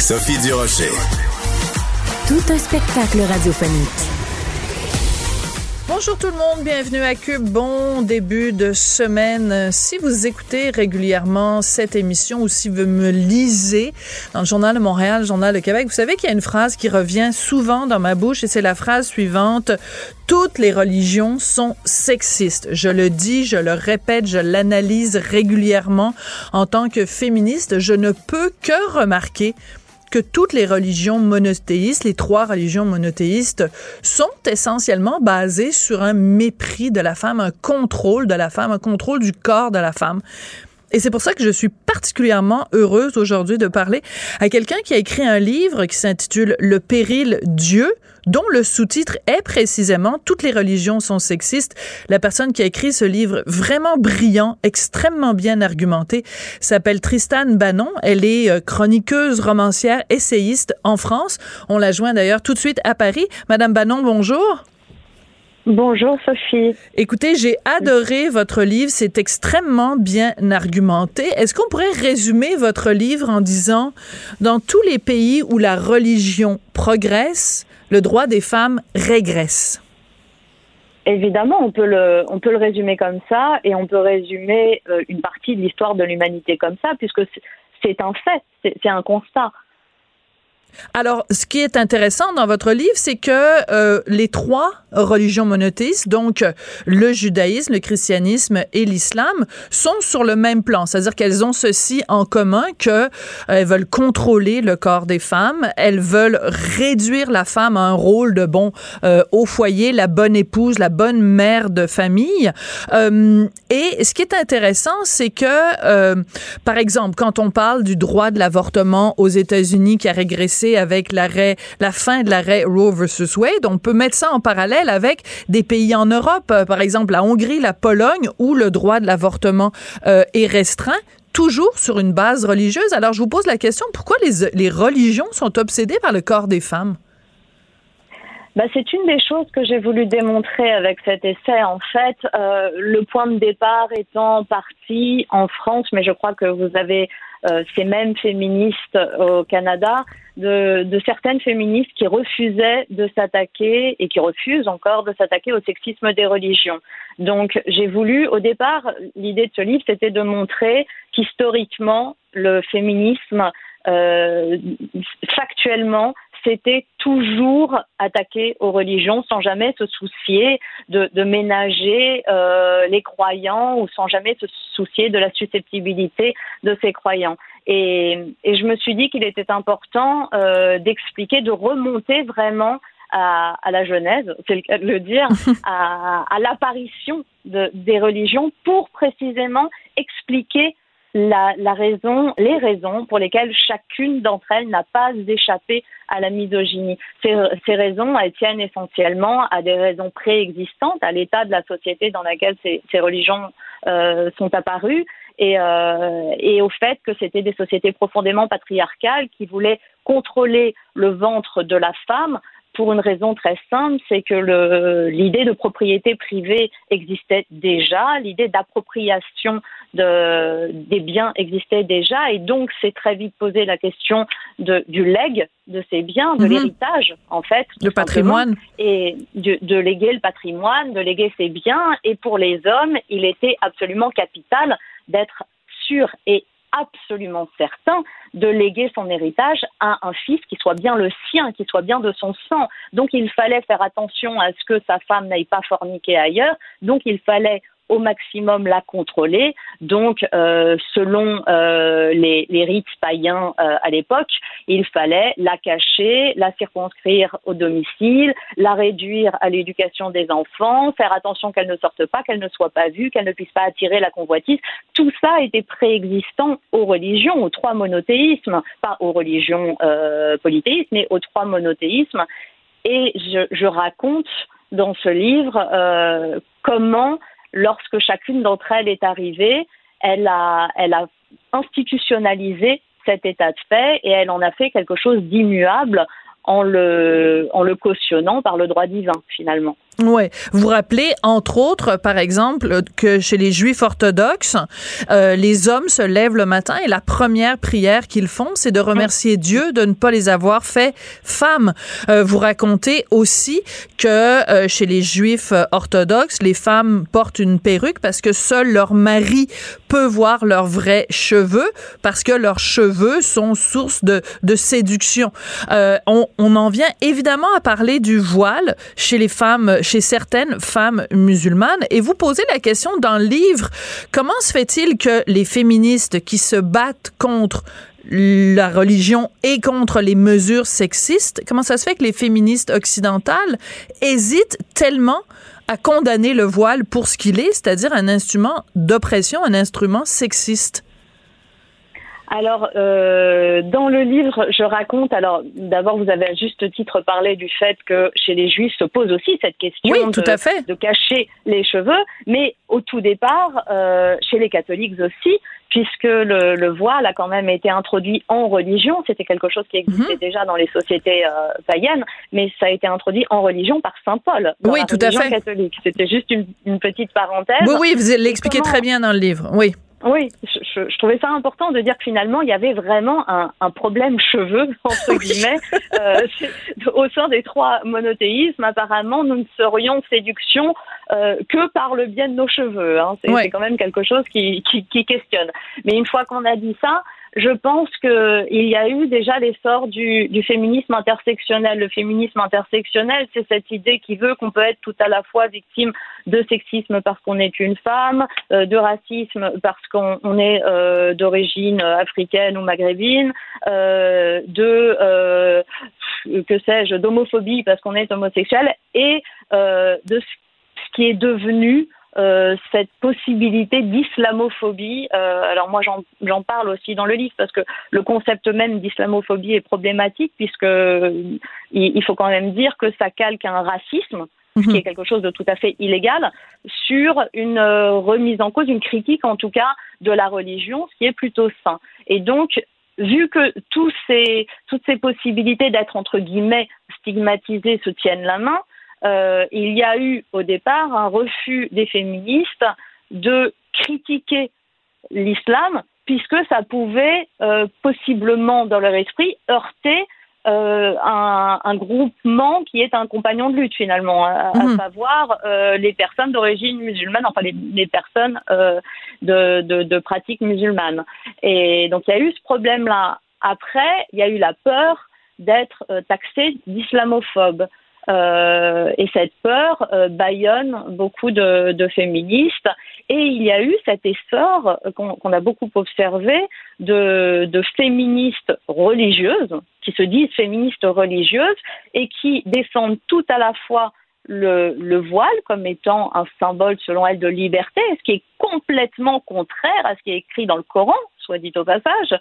Sophie Durocher. Tout un spectacle radiophonique. Bonjour tout le monde, bienvenue à Cube. Bon début de semaine. Si vous écoutez régulièrement cette émission ou si vous me lisez dans le Journal de Montréal, le Journal de Québec, vous savez qu'il y a une phrase qui revient souvent dans ma bouche et c'est la phrase suivante. Toutes les religions sont sexistes. Je le dis, je le répète, je l'analyse régulièrement en tant que féministe. Je ne peux que remarquer que toutes les religions monothéistes, les trois religions monothéistes, sont essentiellement basées sur un mépris de la femme, un contrôle de la femme, un contrôle du corps de la femme. Et c'est pour ça que je suis particulièrement heureuse aujourd'hui de parler à quelqu'un qui a écrit un livre qui s'intitule Le péril Dieu, dont le sous-titre est précisément Toutes les religions sont sexistes. La personne qui a écrit ce livre vraiment brillant, extrêmement bien argumenté, s'appelle Tristan Bannon. Elle est euh, chroniqueuse, romancière, essayiste en France. On la joint d'ailleurs tout de suite à Paris. Madame Bannon, bonjour. Bonjour Sophie. Écoutez, j'ai adoré votre livre, c'est extrêmement bien argumenté. Est-ce qu'on pourrait résumer votre livre en disant, dans tous les pays où la religion progresse, le droit des femmes régresse? Évidemment, on peut le, résumer comme ça, et on peut résumer euh, une partie de l'histoire de l'humanité comme ça, puisque c'est un fait, c'est un constat. Alors, ce qui est intéressant dans votre livre, c'est que euh, les trois religions monothéistes, donc le judaïsme, le christianisme et l'islam, sont sur le même plan. C'est-à-dire qu'elles ont ceci en commun que euh, elles veulent contrôler le corps des femmes, elles veulent réduire la femme à un rôle de bon euh, au foyer, la bonne épouse, la bonne mère de famille. et ce qui est intéressant, c'est que, par exemple, quand on parle du droit de l'avortement aux États-Unis qui a régressé avec l'arrêt, la fin de l'arrêt Roe versus Wade. On peut mettre ça en parallèle avec des pays en Europe, euh, par exemple la Hongrie, la Pologne, où le droit de l'avortement euh, est restreint toujours sur une base religieuse. Alors, je vous pose la question, pourquoi les, religions sont obsédées par le corps des femmes? Ben, c'est une des choses que j'ai voulu démontrer avec cet essai. En fait, euh, le point de départ étant parti en France, mais je crois que vous avez ces mêmes féministes au Canada de, certaines féministes qui refusaient de s'attaquer et qui refusent encore de s'attaquer au sexisme des religions. Donc j'ai voulu, au départ, l'idée de ce livre, c'était de montrer qu'historiquement, le féminisme, euh, factuellement, c'était toujours attaqué aux religions sans jamais se soucier de, ménager euh, les croyants ou sans jamais se soucier de la susceptibilité de ces croyants. Et, je me suis dit qu'il était important euh, d'expliquer, de remonter vraiment à, la Genèse, c'est le cas de le dire, à, l'apparition des religions pour précisément expliquer la, raison, les raisons pour lesquelles chacune d'entre elles n'a pas échappé à la misogynie. Ces, raisons, elles tiennent essentiellement à des raisons préexistantes, à l'état de la société dans laquelle ces, religions euh, sont apparues, et, euh, et au fait que c'était des sociétés profondément patriarcales qui voulaient contrôler le ventre de la femme pour une raison très simple, c'est que l'idée de propriété privée existait déjà, l'idée d'appropriation de, des biens existait déjà, et donc c'est très vite posé la question de, du leg de ces biens, de mhm. l'héritage en fait, le patrimoine, et de, de léguer le patrimoine, de léguer ses biens, et pour les hommes, il était absolument capital d'être sûr et absolument certain de léguer son héritage à un fils qui soit bien le sien, qui soit bien de son sang. Donc il fallait faire attention à ce que sa femme n'aille pas forniquer ailleurs. Donc il fallait au maximum la contrôler. Donc, euh, selon euh, les, rites païens euh, à l'époque, il fallait la cacher, la circonscrire au domicile, la réduire à l'éducation des enfants, faire attention qu'elle ne sorte pas, qu'elle ne soit pas vue, qu'elle ne puisse pas attirer la convoitise. Tout ça était préexistant aux religions, aux trois monothéismes, pas aux religions polythéistes, mais aux trois monothéismes. Et je, je raconte dans ce livre comment lorsque chacune d'entre elles est arrivée, elle a, elle a institutionnalisé cet état de fait et elle en a fait quelque chose d'immuable en le, en le cautionnant par le droit divin finalement. Ouais, vous rappelez entre autres, par exemple, que chez les Juifs orthodoxes, euh, les hommes se lèvent le matin et la première prière qu'ils font, c'est de remercier Dieu de ne pas les avoir fait femmes. Euh, vous racontez aussi que euh, chez les Juifs orthodoxes, les femmes portent une perruque parce que seul leur mari peut voir leurs vrais cheveux, parce que leurs cheveux sont source de, de séduction. on, on en vient évidemment à parler du voile chez les femmes chez certaines femmes musulmanes. Et vous posez la question dans le livre, comment se fait-il que les féministes qui se battent contre la religion et contre les mesures sexistes, comment ça se fait que les féministes occidentales hésitent tellement à condamner le voile pour ce qu'il est, c'est-à-dire un instrument d'oppression, un instrument sexiste? Alors, euh, dans le livre, je raconte, alors d'abord, vous avez à juste titre parlé du fait que chez les juifs se pose aussi cette question de, de, cacher les cheveux, mais au tout départ, euh, chez les catholiques aussi, puisque le, le, voile a quand même été introduit en religion, c'était quelque chose qui existait mhm. déjà dans les sociétés euh, païennes, mais ça a été introduit en religion par Saint Paul. Dans oui, la tout à fait. Catholique. C'était juste une, une, petite parenthèse. Oui, oui, vous l'expliquez très bien dans le livre. Oui. Oui, je, je, trouvais ça important de dire que finalement, il y avait vraiment un, un problème cheveux, entre guillemets, euh, au sein des trois monothéismes. Apparemment, nous ne serions séduction euh, que par le bien de nos cheveux. Hein. C'est quand même quelque chose qui, qui, qui questionne. Mais une fois qu'on a dit ça, je pense qu'il y a eu déjà l'essor du, féminisme intersectionnel. Le féminisme intersectionnel, c'est cette idée qui veut qu'on peut être tout à la fois victime de sexisme parce qu'on est une femme, euh, de racisme parce qu'on est euh, d'origine africaine ou maghrébine, euh, de que sais-je, d'homophobie parce qu'on est homosexuel et de ce qui est devenu euh, cette possibilité d'islamophobie. Euh, alors moi j'en parle aussi dans le livre parce que le concept même d'islamophobie est problématique puisque il, il, faut quand même dire que ça calque un racisme ce qui est mhm. quelque chose de tout à fait illégal, sur une euh, remise en cause, une critique en tout cas de la religion, ce qui est plutôt sain. Et donc, vu que tous ces, toutes ces possibilités d'être entre guillemets stigmatisées se tiennent la main, euh, il y a eu au départ un refus des féministes de critiquer l'islam puisque ça pouvait euh, possiblement dans leur esprit heurter euh, un, un, groupement qui est un compagnon de lutte finalement, à, mhm. savoir euh, les personnes d'origine musulmane, enfin les, les personnes euh, de, de, de pratique musulmane. Et donc il y a eu ce problème-là. Après, il y a eu la peur d'être taxé d'islamophobe. Euh, et cette peur euh, baillonne beaucoup de, féministes. Et il y a eu cet essor qu'on a beaucoup observé de, féministes religieuses, qui se disent féministes religieuses et qui défendent tout à la fois le, le, voile comme étant un symbole, selon elles, de liberté, ce qui est complètement contraire à ce qui est écrit dans le Coran, soit dit au passage,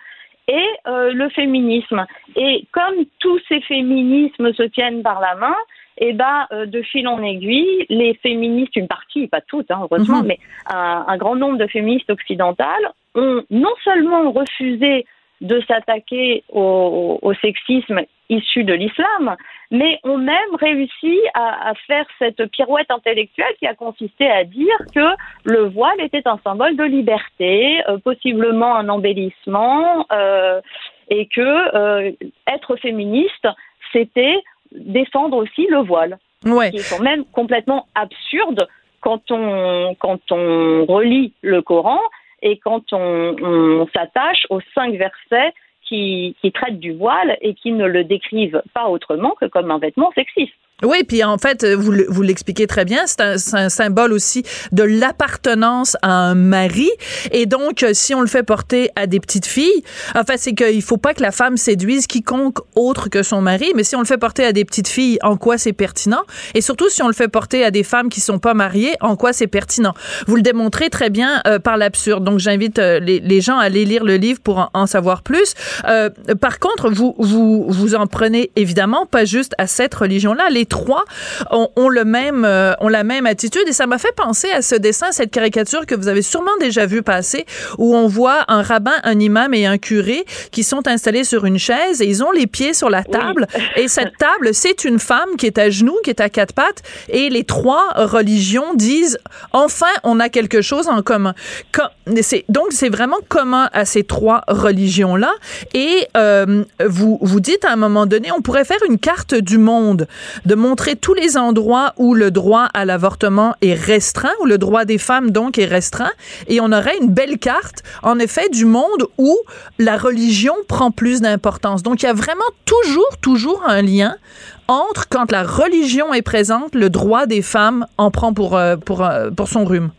et euh, le féminisme. Et comme tous ces féminismes se tiennent par la main, et eh ben, euh, de fil en aiguille, les féministes, une partie, pas toutes, hein, heureusement, mhm. mais un, un, grand nombre de féministes occidentales ont non seulement refusé de s'attaquer au, au, sexisme issu de l'islam, mais ont même réussi à, à, faire cette pirouette intellectuelle qui a consisté à dire que le voile était un symbole de liberté, euh, possiblement un embellissement, euh, et que euh, être féministe, c'était défendre aussi le voile. Ouais. Qui sont même complètement absurdes quand on, quand on relit le Coran et quand on, s'attache aux cinq versets qui, qui traitent du voile et qui ne le décrivent pas autrement que comme un vêtement sexiste. Oui, puis en fait, vous, vous l'expliquez très bien, c'est un, symbole aussi de l'appartenance à un mari. Et donc, si on le fait porter à des petites filles, en fait, c'est qu'il faut pas que la femme séduise quiconque autre que son mari, mais si on le fait porter à des petites filles, en quoi c'est pertinent? Et surtout, si on le fait porter à des femmes qui sont pas mariées, en quoi c'est pertinent? Vous le démontrez très bien euh, par l'absurde. Donc, j'invite euh, les, gens à aller lire le livre pour en, savoir plus. Euh, par contre, vous, vous, vous en prenez évidemment pas juste à cette religion-là. Trois ont, le même, euh, ont la même attitude. Et ça m'a fait penser à ce dessin, cette caricature que vous avez sûrement déjà vu passer, où on voit un rabbin, un imam et un curé qui sont installés sur une chaise et ils ont les pieds sur la table. Et cette table, c'est une femme qui est à genoux, qui est à quatre pattes. Et les trois religions disent, enfin, on a quelque chose en commun. donc, c'est vraiment commun à ces trois religions-là. Et euh, vous, vous dites à un moment donné, on pourrait faire une carte du monde, de montrer tous les endroits où le droit à l'avortement est restreint, où le droit des femmes donc est restreint, et on aurait une belle carte, en effet, du monde où la religion prend plus d'importance. Donc il y a vraiment toujours, toujours un lien entre quand la religion est présente, le droit des femmes en prend pour, euh, pour, euh, pour son rhume.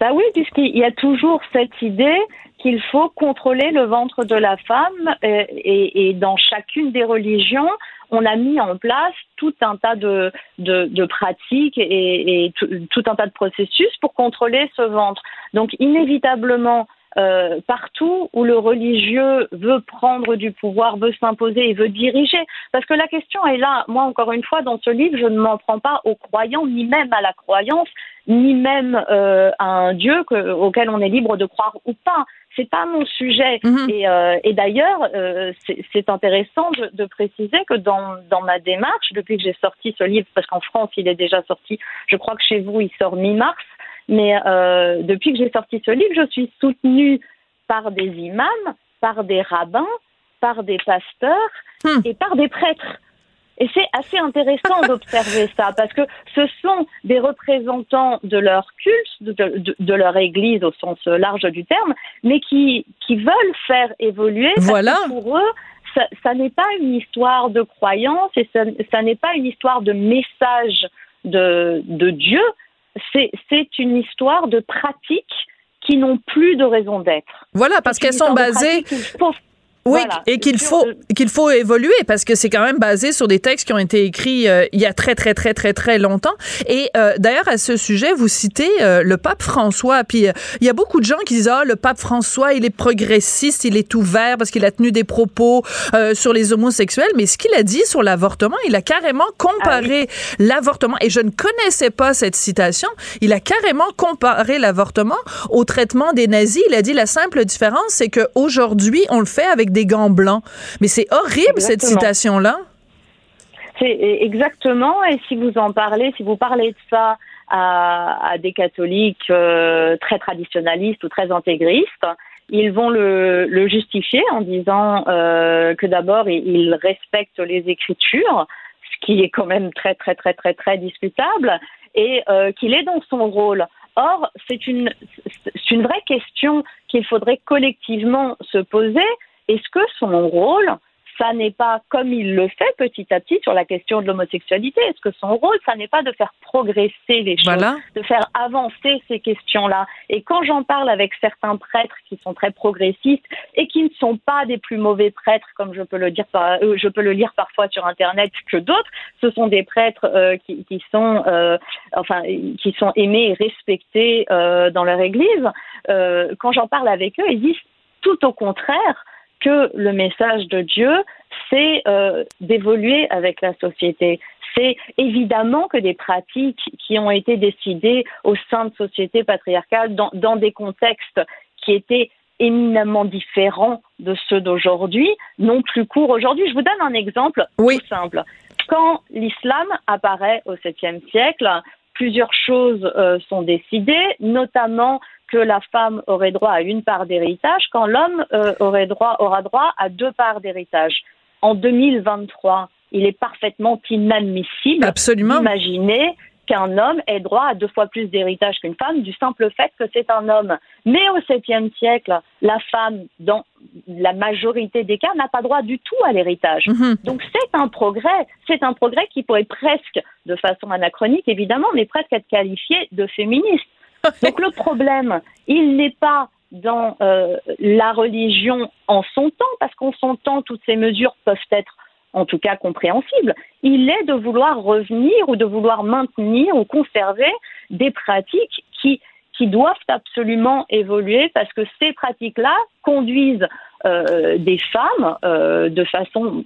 Bah oui, puisqu'il y a toujours cette idée qu'il faut contrôler le ventre de la femme euh, et, dans chacune des religions, on a mis en place tout un tas de, de, pratiques et, tout, un tas de processus pour contrôler ce ventre. Donc inévitablement, euh, partout où le religieux veut prendre du pouvoir, veut s'imposer et veut diriger. Parce que la question est là. Moi, encore une fois, dans ce livre, je ne m'en prends pas aux croyants, ni même à la croyance, ni même euh, à un Dieu auquel on est libre de croire ou pas c'est pas mon sujet. Mhm. Et, euh, et d'ailleurs, euh, c'est intéressant de, de, préciser que dans, dans ma démarche, depuis que j'ai sorti ce livre, parce qu'en France il est déjà sorti, je crois que chez vous il sort mi-mars, mais euh, depuis que j'ai sorti ce livre, je suis soutenue par des imams, par des rabbins, par des pasteurs hmm. et par des prêtres. Et c'est assez intéressant d'observer ça, parce que ce sont des représentants de leur culte, de, de, leur église au sens large du terme, mais qui, qui veulent faire évoluer. Voilà. pour eux, ça, ça n'est pas une histoire de croyance et ça, ça n'est pas une histoire de message de, de Dieu, c'est une histoire de pratiques qui n'ont plus de raison d'être. Voilà, parce qu'elles sont basées. Oui, et qu'il faut qu'il faut évoluer parce que c'est quand même basé sur des textes qui ont été écrits euh, il y a très très très très très longtemps. Et euh, d'ailleurs à ce sujet, vous citez euh, le pape François. Puis il y a beaucoup de gens qui disent ah le pape François il est progressiste, il est ouvert parce qu'il a tenu des propos sur les homosexuels. Mais ce qu'il a dit sur l'avortement, il a carrément comparé ah l'avortement. Et je ne connaissais pas cette citation. Il a carrément comparé l'avortement au traitement des nazis. Il a dit la simple différence c'est que aujourd'hui on le fait avec des gants blancs. Mais c'est horrible, cette citation-là. C'est exactement, et si vous en parlez, si vous parlez de ça à, des catholiques euh, très traditionnalistes ou très intégristes, ils vont le, justifier en disant euh, que d'abord ils respectent les écritures, ce qui est quand même très très très très très discutable, et euh, qu'il est dans son rôle. Or, c'est une, une vraie question qu'il faudrait collectivement se poser, est-ce que son rôle, ça n'est pas, comme il le fait petit à petit sur la question de l'homosexualité, est-ce que son rôle, ça n'est pas de faire progresser les choses, de faire avancer ces questions-là? Et quand j'en parle avec certains prêtres qui sont très progressistes et qui ne sont pas des plus mauvais prêtres, comme je peux le dire, euh, je peux le lire parfois sur Internet que d'autres, ce sont des prêtres euh, qui, sont, euh, enfin, qui sont aimés et respectés dans leur Église. quand j'en parle avec eux, ils disent tout au contraire que le message de Dieu, c'est euh, d'évoluer avec la société. C'est évidemment que des pratiques qui ont été décidées au sein de sociétés patriarcales dans, dans des contextes qui étaient éminemment différents de ceux d'aujourd'hui n'ont plus cours aujourd'hui. Je vous donne un exemple tout simple. Quand l'islam apparaît au 7e siècle, plusieurs choses euh, sont décidées, notamment que la femme aurait droit à une part d'héritage quand l'homme euh, aurait droit, aura droit à deux parts d'héritage. En 2023, il est parfaitement inadmissible d'imaginer qu'un homme ait droit à deux fois plus d'héritage qu'une femme du simple fait que c'est un homme. Mais au 7e siècle, la femme, dans la majorité des cas, n'a pas droit du tout à l'héritage. Mhm. Donc c'est un progrès, c'est un progrès qui pourrait presque, de façon anachronique évidemment, mais presque être qualifié de féministe. Donc le problème, il n'est pas dans euh, la religion en son temps, parce qu'en son temps, toutes ces mesures peuvent être en tout cas compréhensibles. Il est de vouloir revenir ou de vouloir maintenir ou conserver des pratiques qui, qui doivent absolument évoluer parce que ces pratiques-là conduisent euh, des femmes euh, de façon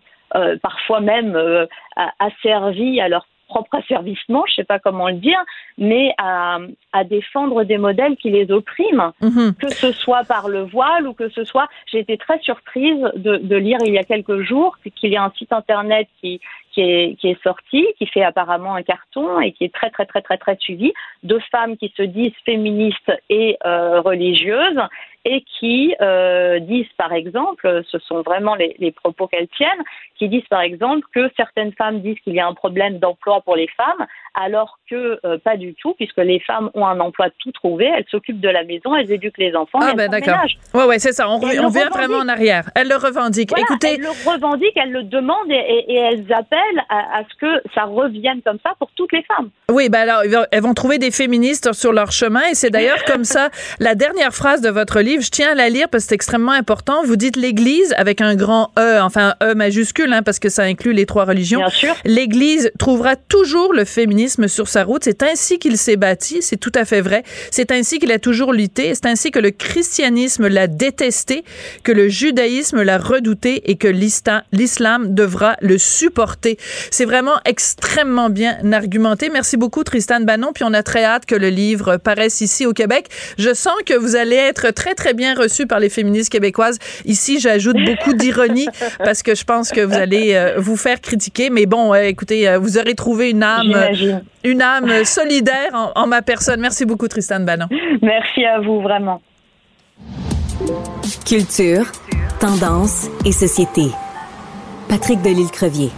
parfois même asservies à leur propre asservissement, je sais pas comment le dire, mais à, à défendre des modèles qui les oppriment, Mhm. que ce soit par le voile ou que ce soit. J'ai été très surprise de, de lire il y a quelques jours qu'il y a un site internet qui, qui, est, qui est sorti, qui fait apparemment un carton et qui est très très très très très suivi, de femmes qui se disent féministes et euh, religieuses et qui euh, disent par exemple, ce sont vraiment les, les propos qu'elles tiennent, qui disent par exemple que certaines femmes disent qu'il y a un problème d'emploi pour les femmes, alors que euh, pas du tout, puisque les femmes ont un emploi tout trouvé, elles s'occupent de la maison, elles éduquent les enfants, Ah elles ben d'accord. Ouais ouais, c'est ça. On, on vient vraiment en arrière. Elle le revendique. Voilà, Écoutez, elles le revendiquent, elles le demandent et, et- et elles appellent à, à ce que ça revienne comme ça pour toutes les femmes. Oui, ben alors, elles vont trouver des féministes sur leur chemin et c'est d'ailleurs comme ça la dernière phrase de votre livre. Je tiens à la lire parce que c'est extrêmement important. Vous dites l'Église avec un grand E, enfin E majuscule, hein, parce que ça inclut les trois religions. Bien sûr. L'Église trouvera toujours le féminisme sur sa route. C'est ainsi qu'il s'est bâti. C'est tout à fait vrai. C'est ainsi qu'il a toujours lutté. C'est ainsi que le christianisme l'a détesté, que le judaïsme l'a redouté et que l'islam devra le supporter. C'est vraiment extrêmement bien argumenté. Merci beaucoup, Tristan Bannon. Puis on a très hâte que le livre paraisse ici au Québec. Je sens que vous allez être très, très bien reçu par les féministes québécoises. Ici, j'ajoute beaucoup d'ironie parce que je pense que vous allez euh, vous faire critiquer. Mais bon, euh, écoutez, euh, vous aurez trouvé une âme, une âme solidaire en, en ma personne. Merci beaucoup, Tristan Bannon. Merci à vous, vraiment. Culture, tendance et société. Patrick Delisle-Crevier.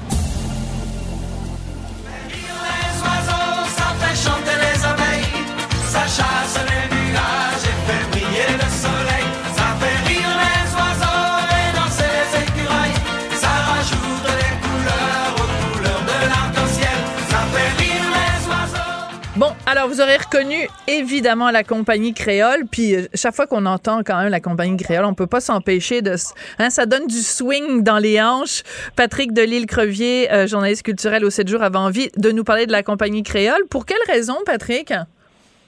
Alors vous aurez reconnu évidemment la compagnie créole, puis euh, chaque fois qu'on entend quand même la compagnie créole, on peut pas s'empêcher de, hein, ça donne du swing dans les hanches. Patrick Delisle-Crevier, euh, journaliste culturel au 7 jours, avait envie de nous parler de la compagnie créole. Pour quelle raison, Patrick?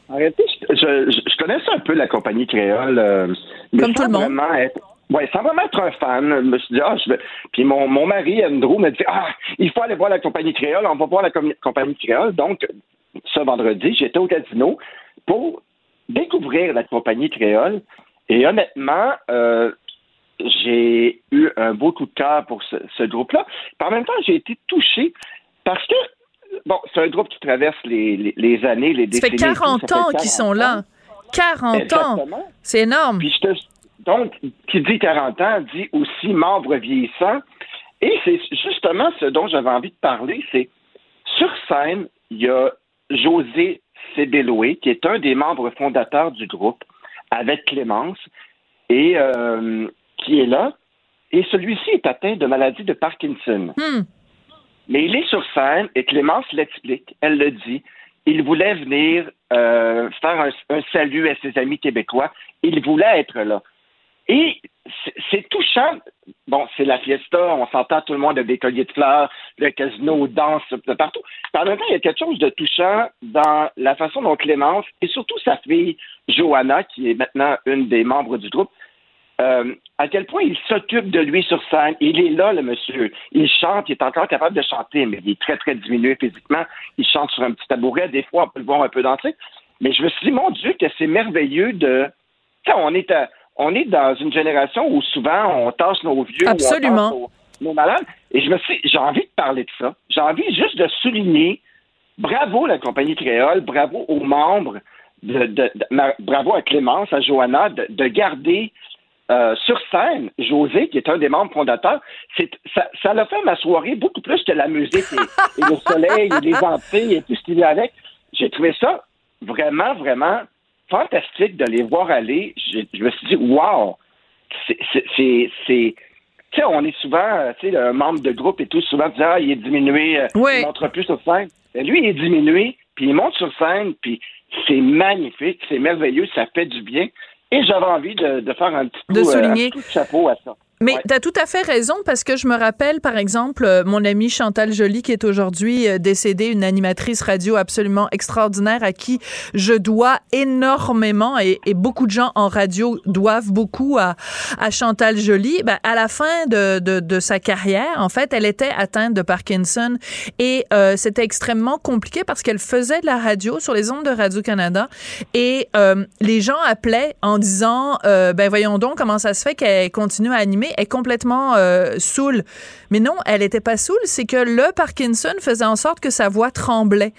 En réalité, je, je, je connaissais un peu la compagnie créole. euh, mais Comme tout le monde. Être, ouais, sans vraiment être un fan. Je me suis dit, ah, je vais. Puis mon, mon mari, Andrew, me dit, ah, il faut aller voir la compagnie créole. On va voir la com- compagnie créole. Donc, vendredi, j'étais au casino pour découvrir la compagnie créole. Et honnêtement, euh, j'ai eu un beau coup de cœur pour ce, ce groupe-là. En même temps, j'ai été touché parce que, bon, c'est un groupe qui traverse les, les, les années, les Ça fait décennies. et tout. 40 Ça fait ans 40 qu'ils sont là. 40 ans. C'est énorme. Puis je te- donc, qui dit 40 ans dit aussi membre vieillissant. Et c'est justement ce dont j'avais envie de parler, c'est sur scène, il y a José Cédéloé, qui est un des membres fondateurs du groupe, avec Clémence, et euh, qui est là. Et celui-ci est atteint de maladie de Parkinson. Hmm. Mais il est sur scène et Clémence l'explique. Elle le dit. Il voulait venir euh, faire un, un salut à ses amis québécois. Il voulait être là. Et c'est- touchant. Bon, c'est la fiesta, on s'entend tout le monde a des colliers de fleurs, le casino danse partout. Mais en même temps, il y a quelque chose de touchant dans la façon dont Clémence et surtout sa fille Johanna, qui est maintenant une des membres du groupe, euh, à quel point il s'occupe de lui sur scène. Il est là, le monsieur. Il chante, il est encore capable de chanter, mais il est très, très diminué physiquement. Il chante sur un petit tabouret. Des fois, on peut le voir un peu danser. Mais je me suis dit, mon Dieu, que c'est merveilleux de. Sais, on est, à- on est dans une génération où souvent on tasse nos vieux, ou on tasse Absolument. nos, nos malades. Et je me suis j'ai envie de parler de ça. J'ai envie juste de souligner bravo la compagnie créole, bravo aux membres, de, de- de- ma- bravo à Clémence, à Johanna, de, de garder euh, sur scène José, qui est un des membres fondateurs. C'est, ça, ça l'a fait ma soirée beaucoup plus que la musique et, et le soleil et les entrées et tout ce qu'il y a avec. J'ai trouvé ça vraiment, vraiment fantastique de les voir aller. Je, je me suis dit, wow, c'est, tu sais, on est souvent, euh, tu sais, un membre de groupe et tout, souvent, dit, ah, il est diminué, euh, Ouais. il montre plus sur scène. Mais lui, il est diminué, puis il monte sur scène, puis c'est magnifique, c'est merveilleux, ça fait du bien. Et j'avais envie de, de faire un petit coup, De euh, souligner. un petit coup de chapeau à ça. Mais Ouais. tu as tout à fait raison parce que je me rappelle, par exemple, euh, mon amie Chantal Joly, qui est aujourd'hui euh, décédée, une animatrice radio absolument extraordinaire à qui je dois énormément et, et beaucoup de gens en radio doivent beaucoup à, à Chantal Joly. Ben, à la fin de, de, de sa carrière, en fait, elle était atteinte de Parkinson et euh, c'était extrêmement compliqué parce qu'elle faisait de la radio sur les ondes de Radio-Canada et euh, les gens appelaient en disant euh, ben voyons donc comment ça se fait qu'elle continue à animer est complètement euh, saoule. Mais non elle était pas saoule c'est que le Parkinson faisait en sorte que sa voix tremblait.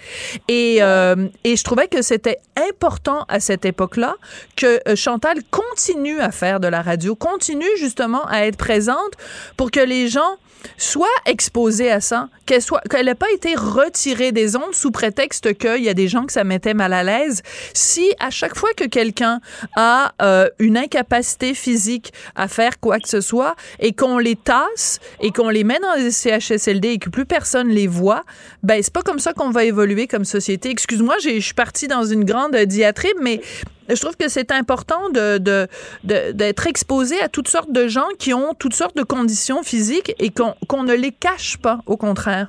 Et euh, et je trouvais que c'était important à cette époque-là que euh, Chantal continue à faire de la radio continue justement à être présente pour que les gens soit exposée à ça, qu'elle soit qu'elle n'ait pas été retirée des ondes sous prétexte qu'il y a des gens que ça mettait mal à l'aise. Si à chaque fois que quelqu'un a euh, une incapacité physique à faire quoi que ce soit et qu'on les tasse et qu'on les met dans les CHSLD et que plus personne les voit, ben c'est pas comme ça qu'on va évoluer comme société. Excuse-moi, je suis partie dans une grande diatribe, mais je trouve que c'est important d'être exposé à toutes sortes de gens qui ont toutes sortes de conditions physiques et qu'on, qu'on ne les cache pas, au contraire.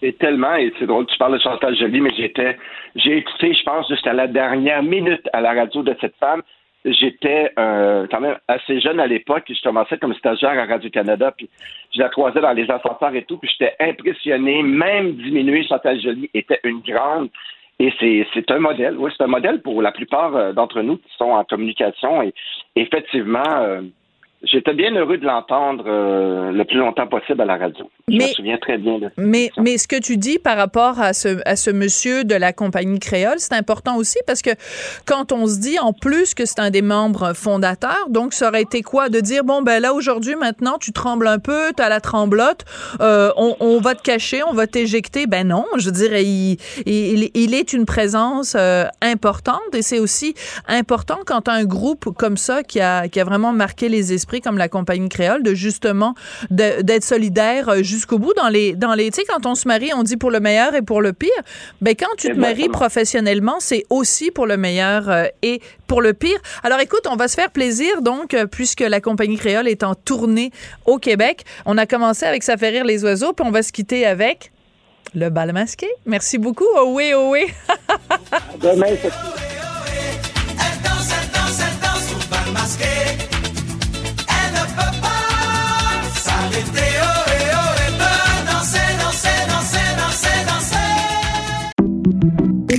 Et tellement, et c'est drôle, tu parles de Chantal Joly, mais j'étais, j'ai écouté, je pense, jusqu'à la dernière minute à la radio de cette femme. J'étais euh, quand même assez jeune à l'époque, puis je commençais comme stagiaire à Radio-Canada, puis je la croisais dans les ascenseurs et tout, puis j'étais impressionné, même diminué, Chantal Joly était une grande. Et c'est, c'est un modèle, oui, c'est un modèle pour la plupart euh, d'entre nous qui sont en communication. Et effectivement, euh, j'étais bien heureux de l'entendre euh, le plus longtemps possible à la radio. Je me Mais- souviens très bien de Mais, mais ce que tu dis par rapport à ce, à ce monsieur de la compagnie créole, c'est important aussi parce que quand on se dit en plus que c'est un des membres fondateurs, donc ça aurait été quoi de dire, bon, ben là, aujourd'hui, maintenant, tu trembles un peu, tu as la tremblote, euh, on, on va te cacher, on va t'éjecter. Ben non, je veux dire, il, il, il est une présence euh, importante et c'est aussi important quand t'as un groupe comme ça qui a, qui a vraiment marqué les esprits comme la compagnie créole de justement d'être solidaire euh, jusqu'au bout dans les dans les tu sais quand on se marie on dit pour le meilleur et pour le pire. Ben quand tu te maries professionnellement c'est aussi pour le meilleur euh, et pour le pire. Alors écoute on va se faire plaisir donc euh, puisque la compagnie créole est en tournée au Québec. On a commencé avec ça fait rire les oiseaux puis on va se quitter avec le bal masqué. Merci beaucoup. Oh oui oh oui. Demain,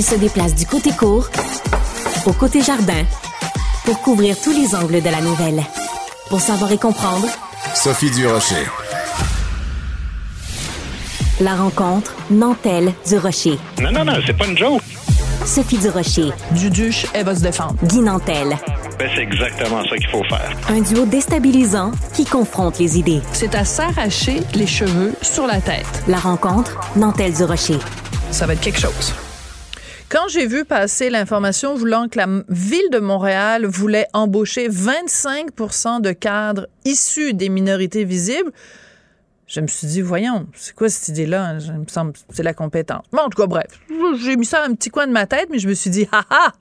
Elle se déplace du côté court au côté jardin pour couvrir tous les angles de la nouvelle. Pour savoir et comprendre, Sophie Durocher. la rencontre Nantelle du Rocher. Non, non, non, c'est pas une joke. Sophie du Rocher. Duduche, elle va se défendre. Guy Nantel. Ben, c'est exactement ça qu'il faut faire. Un duo déstabilisant qui confronte les idées. C'est à s'arracher les cheveux sur la tête. La rencontre Nantelle du Rocher. Ça va être quelque chose. Quand j'ai vu passer l'information voulant que la ville de Montréal voulait embaucher 25% de cadres issus des minorités visibles, Je me suis dit, voyons, c'est quoi cette idée-là? Il me semble c'est la compétence. Bon, en tout cas, bref, j'ai mis ça un petit coin de ma tête, mais je me suis dit, ah ah,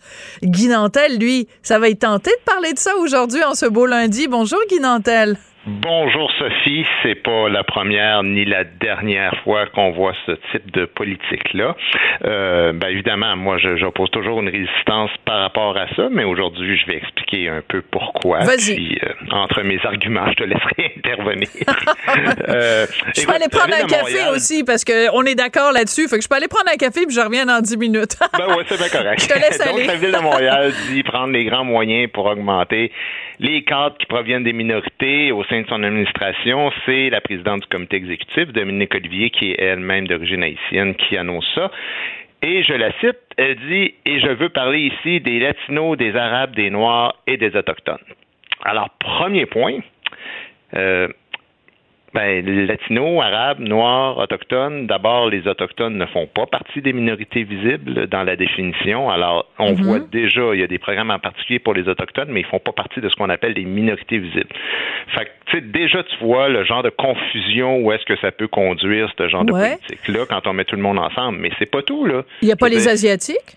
Guy Nantel, lui, ça va être tenté de parler de ça aujourd'hui en ce beau lundi. Bonjour, Guy Nantel. Bonjour Sophie, c'est pas la première ni la dernière fois qu'on voit ce type de politique-là. Euh, ben évidemment, moi j'oppose toujours une résistance par rapport à ça, mais aujourd'hui je vais expliquer un peu pourquoi. Vas-y. Puis euh, entre mes arguments, je te laisserai intervenir. Euh, Je écoute, peux aller prendre un café aussi parce qu'on est d'accord là-dessus. Fait que je peux aller prendre un café puis je reviens dans 10 minutes. Ben ouais, c'est bien correct. Je te laisse Donc, aller. la Ville de Montréal dit prendre les grands moyens pour augmenter les cadres qui proviennent des minorités au sein de son administration. C'est la présidente du comité exécutif, Dominique Olivier, qui est elle-même d'origine haïtienne, qui annonce ça. Et je la cite, elle dit, et je veux parler ici des Latinos, des Arabes, des Noirs et des Autochtones. Alors, premier point, euh, ben, les latinos, arabes, noirs, autochtones, d'abord, les autochtones ne font pas partie des minorités visibles dans la définition. Alors, on Mhm. voit déjà, il y a des programmes en particulier pour les autochtones, mais ils font pas partie de ce qu'on appelle les minorités visibles. Fait que, tu sais, déjà, tu vois le genre de confusion où est-ce que ça peut conduire, ce genre Ouais. de politique-là, quand on met tout le monde ensemble. Mais c'est pas tout, là. Il n'y a pas les Asiatiques?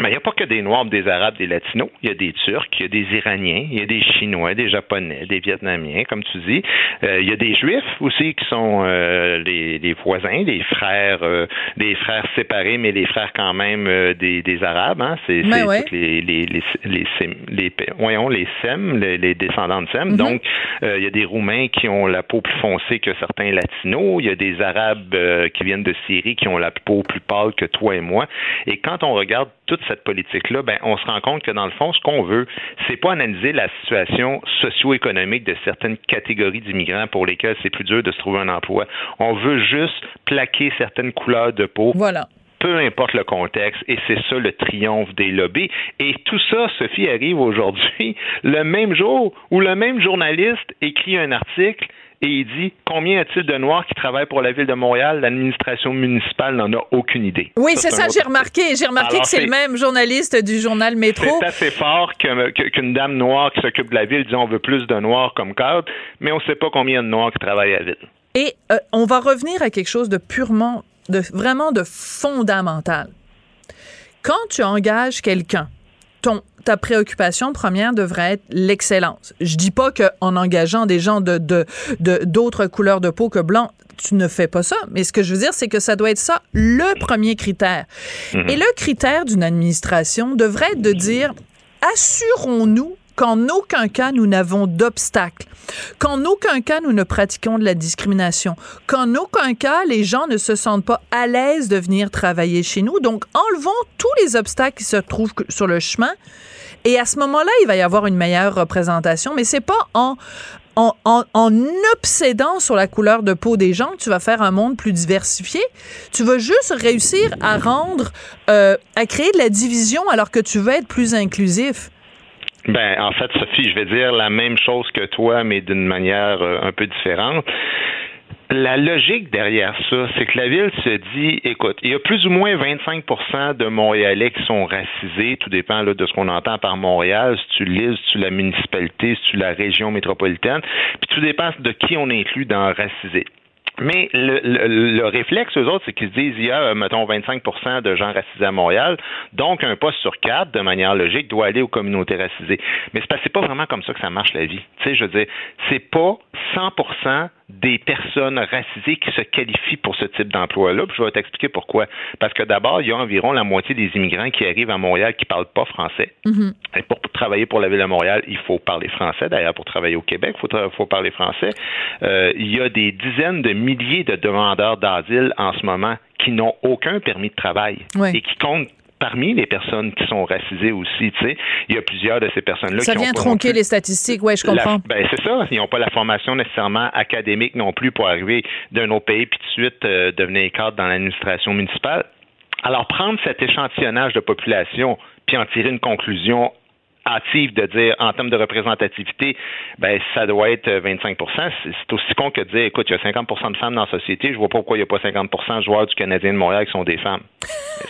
Mais il n'y a pas que des Noirs, des Arabes, des Latinos. Il y a des Turcs, il y a des Iraniens, il y a des Chinois, des Japonais, des Vietnamiens, comme tu dis. Euh, il y a des Juifs aussi qui sont euh, les, les voisins, les frères, euh, des frères séparés, mais les frères quand même euh, des, des Arabes. Hein. C'est Ben ouais. toutes les les les les, les, voyons, les Sem, les, les descendants de Sem. Mhm. Donc euh, il y a des Roumains qui ont la peau plus foncée que certains Latinos. Il y a des Arabes euh, qui viennent de Syrie qui ont la peau plus pâle que toi et moi. Et quand on regarde toute cette politique-là, ben, on se rend compte que dans le fond, ce qu'on veut, c'est pas analyser la situation socio-économique de certaines catégories d'immigrants pour lesquels c'est plus dur de se trouver un emploi. On veut juste plaquer certaines couleurs de peau. Voilà. Peu importe le contexte, et c'est ça le triomphe des lobbies. Et tout ça, Sophie, arrive aujourd'hui, le même jour où le même journaliste écrit un article et il dit combien y a-t-il de Noirs qui travaillent pour la ville de Montréal? L'administration municipale n'en a aucune idée. Oui, c'est ça, autre j'ai remarqué. J'ai remarqué Alors, que c'est le même journaliste du journal Métro. c'est assez fort que- qu'une dame noire qui s'occupe de la ville dit on veut plus de noirs comme cadre, mais on ne sait pas combien de noirs qui travaillent à la ville. Et euh, on va revenir à quelque chose de purement, de vraiment de fondamental. Quand tu engages quelqu'un, ton ta préoccupation première devrait être l'excellence. Je dis pas qu'en engageant des gens de de- de- d'autres couleurs de peau que blanc, tu ne fais pas ça. Mais ce que je veux dire, c'est que ça doit être ça le premier critère. Mhm. Et le critère d'une administration devrait être de dire assurons-nous qu'en aucun cas nous n'avons d'obstacles, qu'en aucun cas nous ne pratiquons de la discrimination, qu'en aucun cas les gens ne se sentent pas à l'aise de venir travailler chez nous. Donc enlevons tous les obstacles qui se trouvent sur le chemin. Et à ce moment-là, il va y avoir une meilleure représentation, mais c'est pas en en, en, obsédant sur la couleur de peau des gens que tu vas faire un monde plus diversifié. Tu vas juste réussir à rendre, euh, à créer de la division alors que tu veux être plus inclusif. Ben, en fait, Sophie, je vais dire la même chose que toi, mais d'une manière euh, un peu différente. La logique derrière ça, c'est que la ville se dit, écoute, il y a plus ou moins 25% de Montréalais qui sont racisés, tout dépend là, de ce qu'on entend par Montréal, si tu l'île, si tu la municipalité, si tu la région métropolitaine, puis tout dépend de qui on inclut dans racisé. Mais le, le, le réflexe, eux autres, c'est qu'ils se disent, il y a, euh, mettons, 25% de gens racisés à Montréal, donc un poste sur quatre, de manière logique, doit aller aux communautés racisées. Mais c'est pas, pas vraiment comme ça que ça marche la vie. Tu sais, je veux dire, c'est pas 100 des personnes racisées qui se qualifient pour ce type d'emploi-là. Je vais t'expliquer pourquoi. Parce que d'abord, il y a environ la moitié des immigrants qui arrivent à Montréal qui parlent pas français. Et pour travailler pour la ville de Montréal, il faut parler français. D'ailleurs, pour travailler au Québec, il faut, parler français. Euh, il y a des dizaines de milliers de demandeurs d'asile en ce moment qui n'ont aucun permis de travail et qui comptent parmi les personnes qui sont racisées aussi. Tu sais, il y a plusieurs de ces personnes-là Ça qui ont vient tronquer les statistiques, ouais, je la- comprends. ben, c'est ça. Ils n'ont pas la formation nécessairement académique non plus pour arriver d'un autre pays puis tout de suite euh, devenir cadre dans l'administration municipale. Alors, prendre cet échantillonnage de population puis en tirer une conclusion de dire en termes de représentativité, ben ça doit être 25 C'est c'est aussi con que de dire, écoute, il y a 50% de femmes dans la société, je vois pas pourquoi il n'y a pas 50% de joueurs du Canadien de Montréal qui sont des femmes.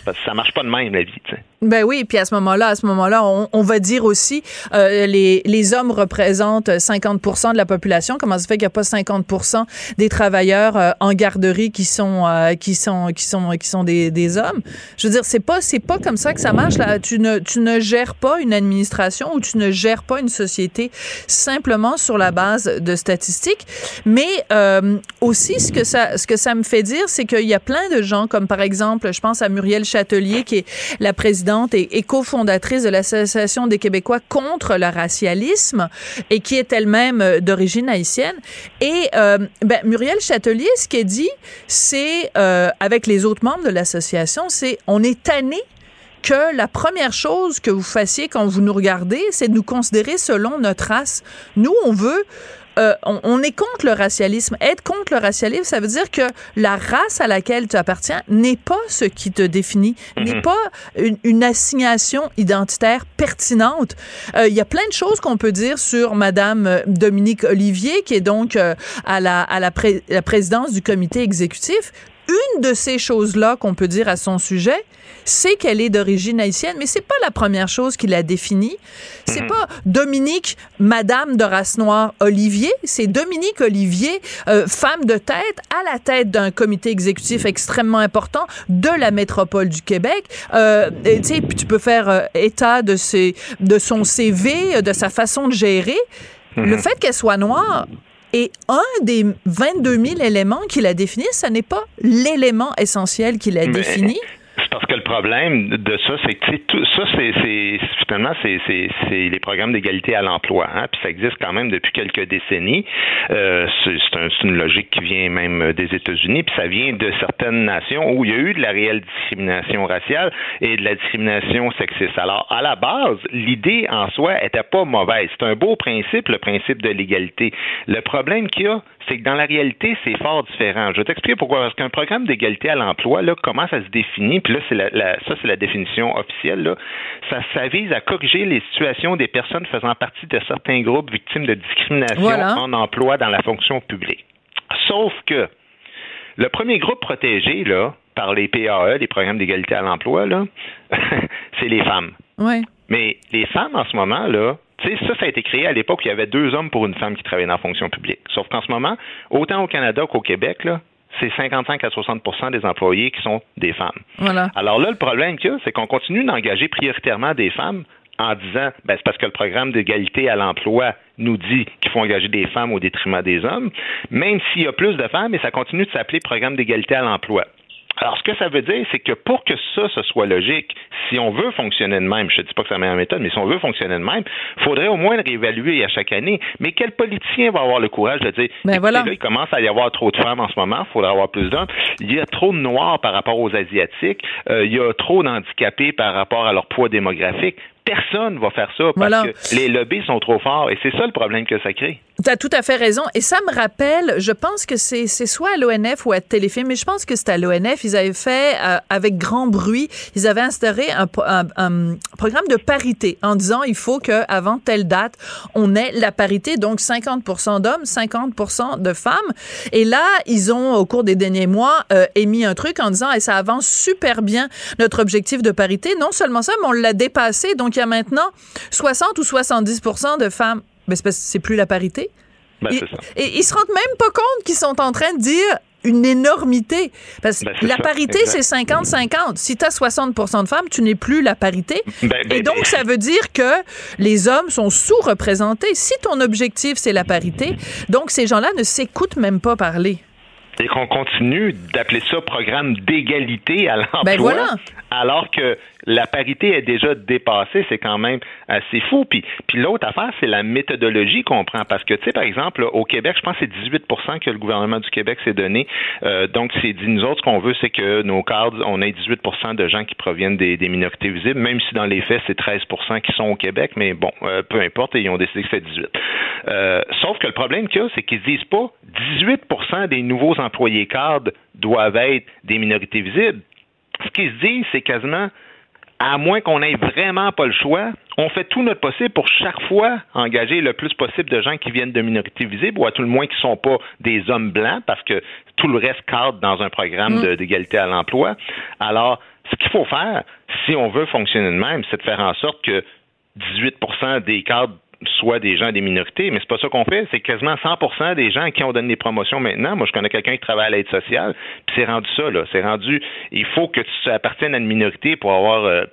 Parce que ça marche pas de même, la vie. tu sais. Ben oui, puis à ce moment-là, à ce moment-là, on, va dire aussi euh, les, les hommes représentent 50% de la population. Comment ça fait qu'il n'y a pas 50% des travailleurs euh, en garderie qui sont euh, qui sont qui sont qui sont des, des hommes? Je veux dire, c'est pas c'est pas comme ça que ça marche. Tu ne tu ne gères pas une administration ou tu ne gères pas une société simplement sur la base de statistiques. Mais euh, aussi, ce que ça ce que ça me fait dire, c'est qu'il y a plein de gens, comme par exemple, je pense à Muriel Châtelier, qui est la présidente et, cofondatrice de l'Association des Québécois contre le racialisme et qui est elle-même euh, d'origine haïtienne. Et euh, ben, Muriel Châtelier, ce qu'elle dit, c'est, avec les autres membres de l'association, c'est on est tanné que la première chose que vous fassiez quand vous nous regardez, c'est de nous considérer selon notre race. Nous, on veut euh, on, on est contre le racialisme. Être contre le racialisme, ça veut dire que la race à laquelle tu appartiens n'est pas ce qui te définit, n'est pas une, une assignation identitaire pertinente. Euh, Il y a plein de choses qu'on peut dire sur Madame euh, Dominique Olivier, qui est donc euh, à, la, à la, pré- la présidence du comité exécutif. Une de ces choses-là qu'on peut dire à son sujet, c'est qu'elle est d'origine haïtienne, mais c'est pas la première chose qui la définit. C'est pas Dominique, Madame de race noire Olivier, c'est Dominique Olivier, euh, femme de tête, à la tête d'un comité exécutif extrêmement important de la métropole du Québec. Euh, et, tu sais, puis tu peux faire euh, état de ses, de son CV, de sa façon de gérer. Le fait qu'elle soit noire, et un des 22 000 éléments qui la définissent, ce n'est pas l'élément essentiel qui la Mais- définit. Parce que le problème de ça, c'est que tout ça, c'est finalement c'est les programmes d'égalité à l'emploi. Hein, puis ça existe quand même depuis quelques décennies. Euh, c'est une logique qui vient même des États-Unis, puis ça vient de certaines nations où il y a eu de la réelle discrimination raciale et de la discrimination sexiste. Alors, à la base, l'idée en soi était pas mauvaise. C'est un beau principe, le principe de l'égalité. Le problème qu'il y a, c'est que dans la réalité, c'est fort différent. Je vais t'expliquer pourquoi. Parce qu'un programme d'égalité à l'emploi, là, comment ça se définit, puis là, c'est la, la- ça, c'est la définition officielle, là. Ça, ça vise à corriger les situations des personnes faisant partie de certains groupes victimes de discrimination Voilà. en emploi dans la fonction publique. Sauf que le premier groupe protégé, là, par les PAE, les programmes d'égalité à l'emploi, là, c'est les femmes. Ouais. Mais les femmes, en ce moment, là, ça, ça a été créé à l'époque où il y avait deux hommes pour une femme qui travaillaient dans la fonction publique. Sauf qu'en ce moment, autant au Canada qu'au Québec, là, c'est 55 à 60% des employés qui sont des femmes. Voilà. Alors là, le problème qu'il y a, c'est qu'on continue d'engager prioritairement des femmes en disant, ben, c'est parce que le programme d'égalité à l'emploi nous dit qu'il faut engager des femmes au détriment des hommes, même s'il y a plus de femmes, et ça continue de s'appeler programme d'égalité à l'emploi. Alors, ce que ça veut dire, c'est que pour que ça, ce soit logique, si on veut fonctionner de même, je ne dis pas que c'est la meilleure méthode, mais si on veut fonctionner de même, il faudrait au moins le réévaluer à chaque année. Mais quel politicien va avoir le courage de dire, Ben écoutez, voilà. là, il commence à y avoir trop de femmes en ce moment, il faudrait avoir plus d'hommes. Il y a trop de noirs par rapport aux Asiatiques, Euh, il y a trop d'handicapés par rapport à leur poids démographique. Personne va faire ça parce Voilà. que les lobbies sont trop forts et c'est ça le problème que ça crée. Tu as tout à fait raison. Et ça me rappelle, je pense que c'est c'est soit à l'ONF ou à Téléfilm, mais je pense que c'était à l'ONF. Ils avaient fait, euh, avec grand bruit, ils avaient instauré un, po- un- un programme de parité en disant il faut qu'avant telle date, on ait la parité, donc 50 d'hommes, 50 de femmes. Et là, ils ont, au cours des derniers mois, euh, émis un truc en disant et ça avance super bien notre objectif de parité. Non seulement ça, mais on l'a dépassé. Donc, y a maintenant 60 ou 70% de femmes. Ben, c'est plus la parité. Ben, Ils- ça. Et ils se rendent même pas compte qu'ils sont en train de dire une énormité. Parce que Ben, la ça, parité, c'est 50-50. Si tu as 60% de femmes, tu n'es plus la parité. Ben, ben, Et donc, ça veut dire que les hommes sont sous-représentés. Si ton objectif, c'est la parité, donc ces gens-là ne s'écoutent même pas parler. et qu'on continue d'appeler ça programme d'égalité à l'emploi, Ben voilà. alors que la parité est déjà dépassée, c'est quand même assez fou. Puis, puis l'autre affaire, c'est la méthodologie qu'on prend. Parce que, tu sais, par exemple, au Québec, je pense que c'est 18% que le gouvernement du Québec s'est donné. Euh, donc, c'est dit, nous autres, ce qu'on veut, c'est que nos cadres, on ait 18% de gens qui proviennent des, des minorités visibles, même si dans les faits, c'est 13% qui sont au Québec, mais bon, euh, peu importe, ils ont décidé que c'est 18. Euh, sauf que le problème qu'il y a, c'est qu'ils disent pas 18% des nouveaux employés cadres doivent être des minorités visibles. Ce qu'ils se disent, c'est quasiment à moins qu'on ait vraiment pas le choix, on fait tout notre possible pour chaque fois engager le plus possible de gens qui viennent de minorités visibles ou à tout le moins qui sont pas des hommes blancs parce que tout le reste cadre dans un programme de- d'égalité à l'emploi. Alors, ce qu'il faut faire, si on veut fonctionner de même, c'est de faire en sorte que 18% des cadres soient des gens des minorités, mais c'est pas ça qu'on fait. C'est quasiment 100% des gens à qui on donne des promotions maintenant. Moi, je connais quelqu'un qui travaille à l'aide sociale, puis c'est rendu ça, là. C'est rendu, il faut que tu appartiennes à une minorité pour avoir euh,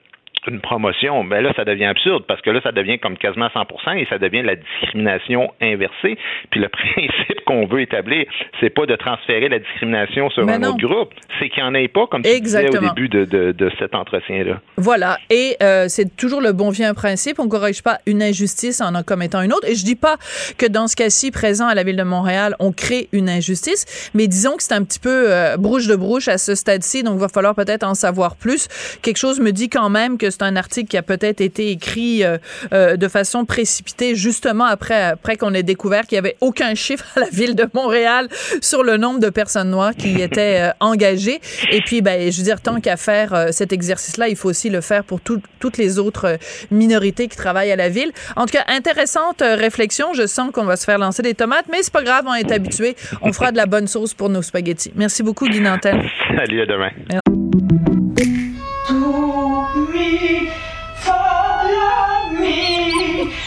une promotion. Ben là, ça devient absurde parce que là, ça devient comme quasiment 100 et ça devient la discrimination inversée. Puis le principe qu'on veut établir, c'est pas de transférer la discrimination sur Mais un non. autre groupe, c'est qu'il n'y en ait pas, comme tu disais Exactement. au début de, de, de cet entretien-là. Voilà. Et euh, c'est toujours le bon vieux principe. On corrige pas une injustice en en commettant une autre. Et je dis pas que dans ce cas-ci présent à la ville de Montréal, on crée une injustice, mais disons que c'est un petit peu euh, brouche de brouche à ce stade-ci. Donc, il va falloir peut-être en savoir plus. Quelque chose me dit quand même que c'est un article qui a peut-être été écrit euh, euh, de façon précipitée, justement après, après qu'on ait découvert qu'il y avait aucun chiffre à la ville de Montréal sur le nombre de personnes noires qui étaient euh, engagées. Et puis, ben, je veux dire, tant qu'à faire cet exercice-là, il faut aussi le faire pour tout- toutes les autres minorités qui travaillent à la ville. En tout cas, intéressante réflexion. Je sens qu'on va se faire lancer des tomates, mais c'est pas grave, on est habitué. On fera de la bonne sauce pour nos spaghettis. Merci beaucoup, Guy Nantel. Salut, à demain.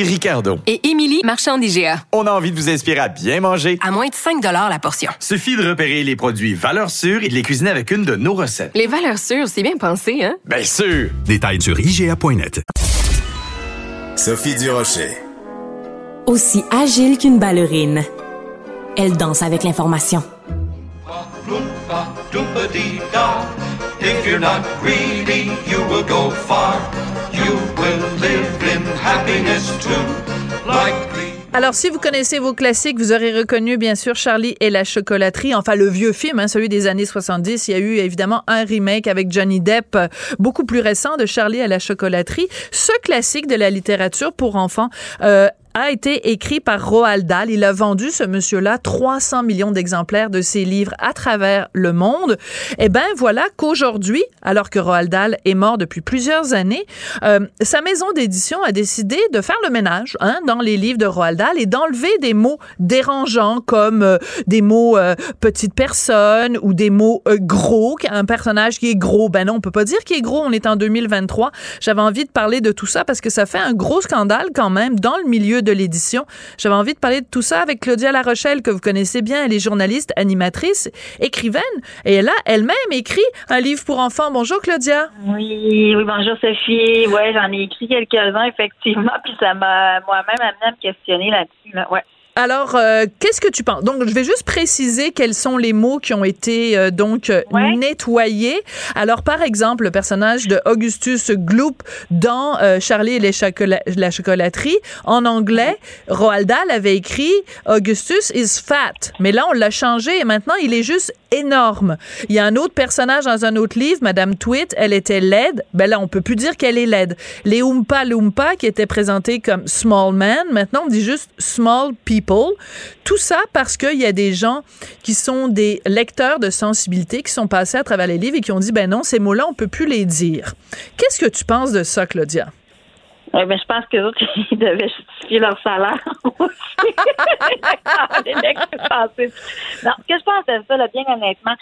Ricardo. Et Émilie, marchand d'IGA. On a envie de vous inspirer à bien manger. À moins de 5 la portion. Suffit de repérer les produits valeurs sûres et de les cuisiner avec une de nos recettes. Les valeurs sûres, c'est bien pensé, hein? Bien sûr! Détails sur IGA.net. Sophie Durocher. Aussi agile qu'une ballerine. Elle danse avec l'information. If you're not greedy, you will go far. Alors, si vous connaissez vos classiques, vous aurez reconnu, bien sûr, Charlie et la chocolaterie. Enfin, le vieux film, hein, celui des années 70. Il y a eu, évidemment, un remake avec Johnny Depp, beaucoup plus récent, de Charlie et la chocolaterie. Ce classique de la littérature pour enfants euh, a été écrit par Roald Dahl. Il a vendu, ce monsieur-là, 300 millions d'exemplaires de ses livres à travers le monde. Eh ben, voilà qu'aujourd'hui, alors que Roald Dahl est mort depuis plusieurs années, euh, sa maison d'édition a décidé de faire le ménage hein, dans les livres de Roald Dahl et d'enlever des mots dérangeants comme euh, des mots euh, petite personne ou des mots euh, gros. Un personnage qui est gros, ben non, on peut pas dire qu'il est gros. On est en 2023. J'avais envie de parler de tout ça parce que ça fait un gros scandale quand même dans le milieu de l'édition. J'avais envie de parler de tout ça avec Claudia Larochelle, que vous connaissez bien. Elle est journaliste, animatrice, écrivaine. Et elle a elle-même écrit un livre pour enfants. Bonjour, Claudia. Oui, oui, bonjour Sophie. Ouais, j'en ai écrit quelques-uns, effectivement, puis ça m'a moi-même amené à me questionner là-dessus. Là. Ouais. Alors, euh, qu'est-ce que tu penses? Donc, je vais juste préciser quels sont les mots qui ont été euh, donc euh, nettoyés. Alors, par exemple, le personnage de Augustus Gloop dans euh, Charlie et les chocola- la chocolaterie, en anglais, Roald Dahl avait écrit Augustus is fat. Mais là, on l'a changé et maintenant, il est juste énorme. Il y a un autre personnage dans un autre livre, Madame Tweet, elle était laide. Ben là, on peut plus dire qu'elle est laide. Les Oompa Loompa qui étaient présentés comme small man, maintenant on dit juste small people. Tout ça parce qu'il y a des gens qui sont des lecteurs de sensibilité qui sont passés à travers les livres et qui ont dit ben non, ces mots-là, on peut plus les dire. Qu'est-ce que tu penses de ça, Claudia? Ouais, ben, je pense que ils devaient justifier leur salaire aussi. Non, ce que je pense de ça, là, bien honnêtement,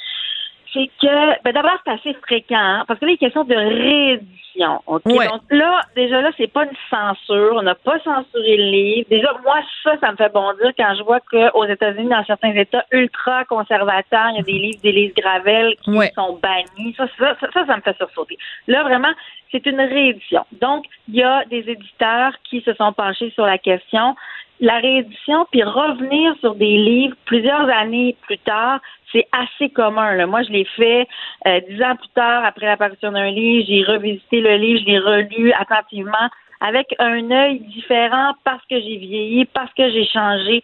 c'est que, ben, d'abord, c'est assez fréquent, hein, parce que là, il est question de réédition. OK? Ouais. Donc là, déjà là, c'est pas une censure. On n'a pas censuré le livre. Déjà, moi, ça, ça me fait bondir quand je vois qu'aux États-Unis, dans certains États ultra conservateurs, il y a des livres d'Élise Gravel qui sont bannis. Ça ça, ça, ça, ça me fait sursauter. Là, vraiment, c'est une réédition. Donc, il y a des éditeurs qui se sont penchés sur la question. La réédition, puis revenir sur des livres plusieurs années plus tard, c'est assez commun. Là. Moi, je l'ai fait euh, dix ans plus tard, après l'apparition d'un livre. J'ai revisité le livre, je l'ai relu attentivement avec un œil différent parce que j'ai vieilli, parce que j'ai changé.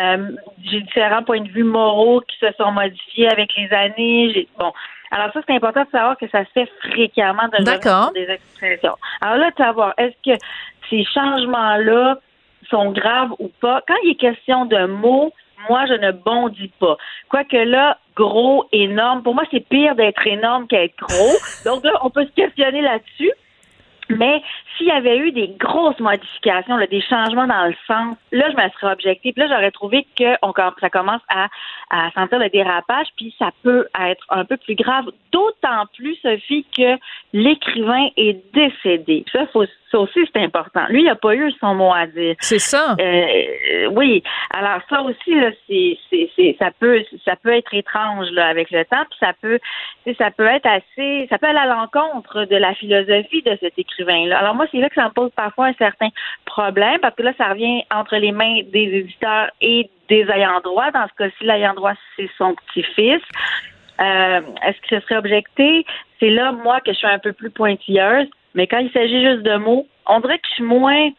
Euh, j'ai différents points de vue moraux qui se sont modifiés avec les années. J'ai, bon. Alors ça, c'est important de savoir que ça se fait fréquemment de D'accord. des expressions. Alors là, de savoir, est-ce que ces changements-là sont graves ou pas? Quand il est question de mots, moi, je ne bondis pas. Quoique là, gros, énorme, pour moi, c'est pire d'être énorme qu'être gros. Donc là, on peut se questionner là-dessus. Mais s'il y avait eu des grosses modifications, là, des changements dans le sens, là, je me serais objectée. Puis là, j'aurais trouvé que on, ça commence à, à sentir le dérapage, puis ça peut être un peu plus grave. D'autant plus, Sophie, que l'écrivain est décédé. Ça, faut, ça aussi, c'est important. Lui, il n'a pas eu son mot à dire. C'est ça. Euh, oui. Alors ça aussi, là, c'est, c'est, c'est, ça peut, ça peut être étrange là avec le temps, puis ça peut, ça peut être assez, ça peut aller à l'encontre de la philosophie de cet Alors moi, c'est là que ça me pose parfois un certain problème, parce que là, ça revient entre les mains des éditeurs et des ayants droit. Dans ce cas-ci, l'ayant droit, c'est son petit-fils. Euh, est-ce que ce serait objecté? C'est là, moi, que je suis un peu plus pointilleuse. Mais quand il s'agit juste de mots, on dirait que je suis moins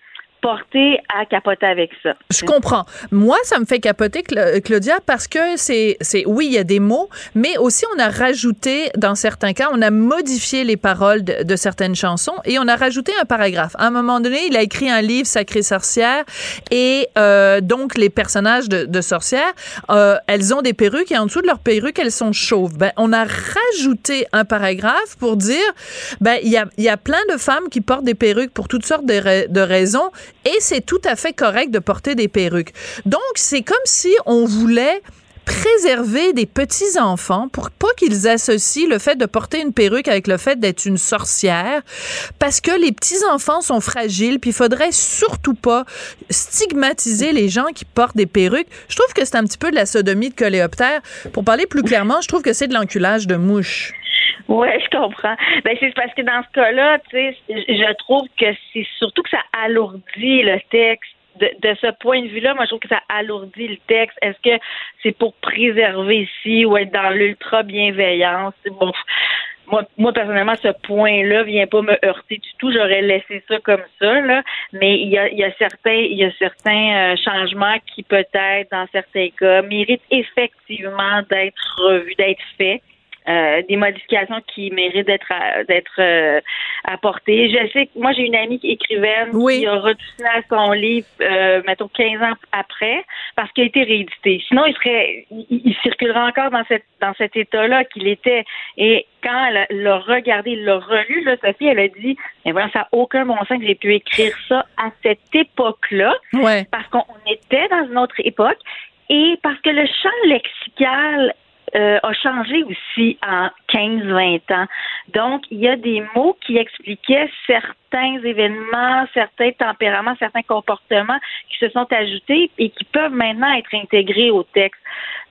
portée à capoter avec ça. Je comprends. Moi, ça me fait capoter, Cla- Claudia, parce que c'est, c'est, oui, il y a des mots, mais aussi on a rajouté, dans certains cas, on a modifié les paroles de, certaines chansons et on a rajouté un paragraphe. À un moment donné, il a écrit un livre, Sacré sorcière, et euh, donc les personnages de, de sorcières, euh, elles ont des perruques et en dessous de leurs perruques, elles sont chauves. Ben, on a rajouté un paragraphe pour dire, ben, il y a, y a plein de femmes qui portent des perruques pour toutes sortes de raisons et c'est tout à fait correct de porter des perruques. Donc, c'est comme si on voulait préserver des petits enfants pour pas qu'ils associent le fait de porter une perruque avec le fait d'être une sorcière parce que les petits enfants sont fragiles puis il faudrait surtout pas stigmatiser les gens qui portent des perruques. Je trouve que c'est un petit peu de la sodomie de coléoptère. Pour parler plus clairement, je trouve que c'est de l'enculage de mouche. Ouais, je comprends. Ben c'est parce que dans ce cas-là, tu sais, je trouve que c'est surtout que ça alourdit le texte. De, ce point de vue-là, moi, je trouve que ça alourdit le texte. Est-ce que c'est pour préserver ici ou être dans l'ultra bienveillance Bon, moi, moi personnellement, ce point-là vient pas me heurter du tout. J'aurais laissé ça comme ça, là. Mais il y a, il y a certains, il y a certains euh, changements qui peut-être, dans certains cas, méritent effectivement d'être revus, d'être faits. Euh, des modifications qui méritent d'être à- d'être euh, apportées. Je sais que moi j'ai une amie qui écrivaine qui a retouché à son livre euh, mettons 15 ans après parce qu'il a été réédité. Sinon il serait il, il circulerait encore dans cette dans cet état-là qu'il était et quand elle l'a regardé, l'a relu, là, Sophie, elle a dit Mais voilà, ça n'a aucun bon sens que j'ai pu écrire ça à cette époque-là. Ouais. Parce qu'on on était dans une autre époque et parce que le champ lexical euh, a changé aussi en 15-20 ans. Donc, il y a des mots qui expliquaient certains événements, certains tempéraments, certains comportements qui se sont ajoutés et qui peuvent maintenant être intégrés au texte.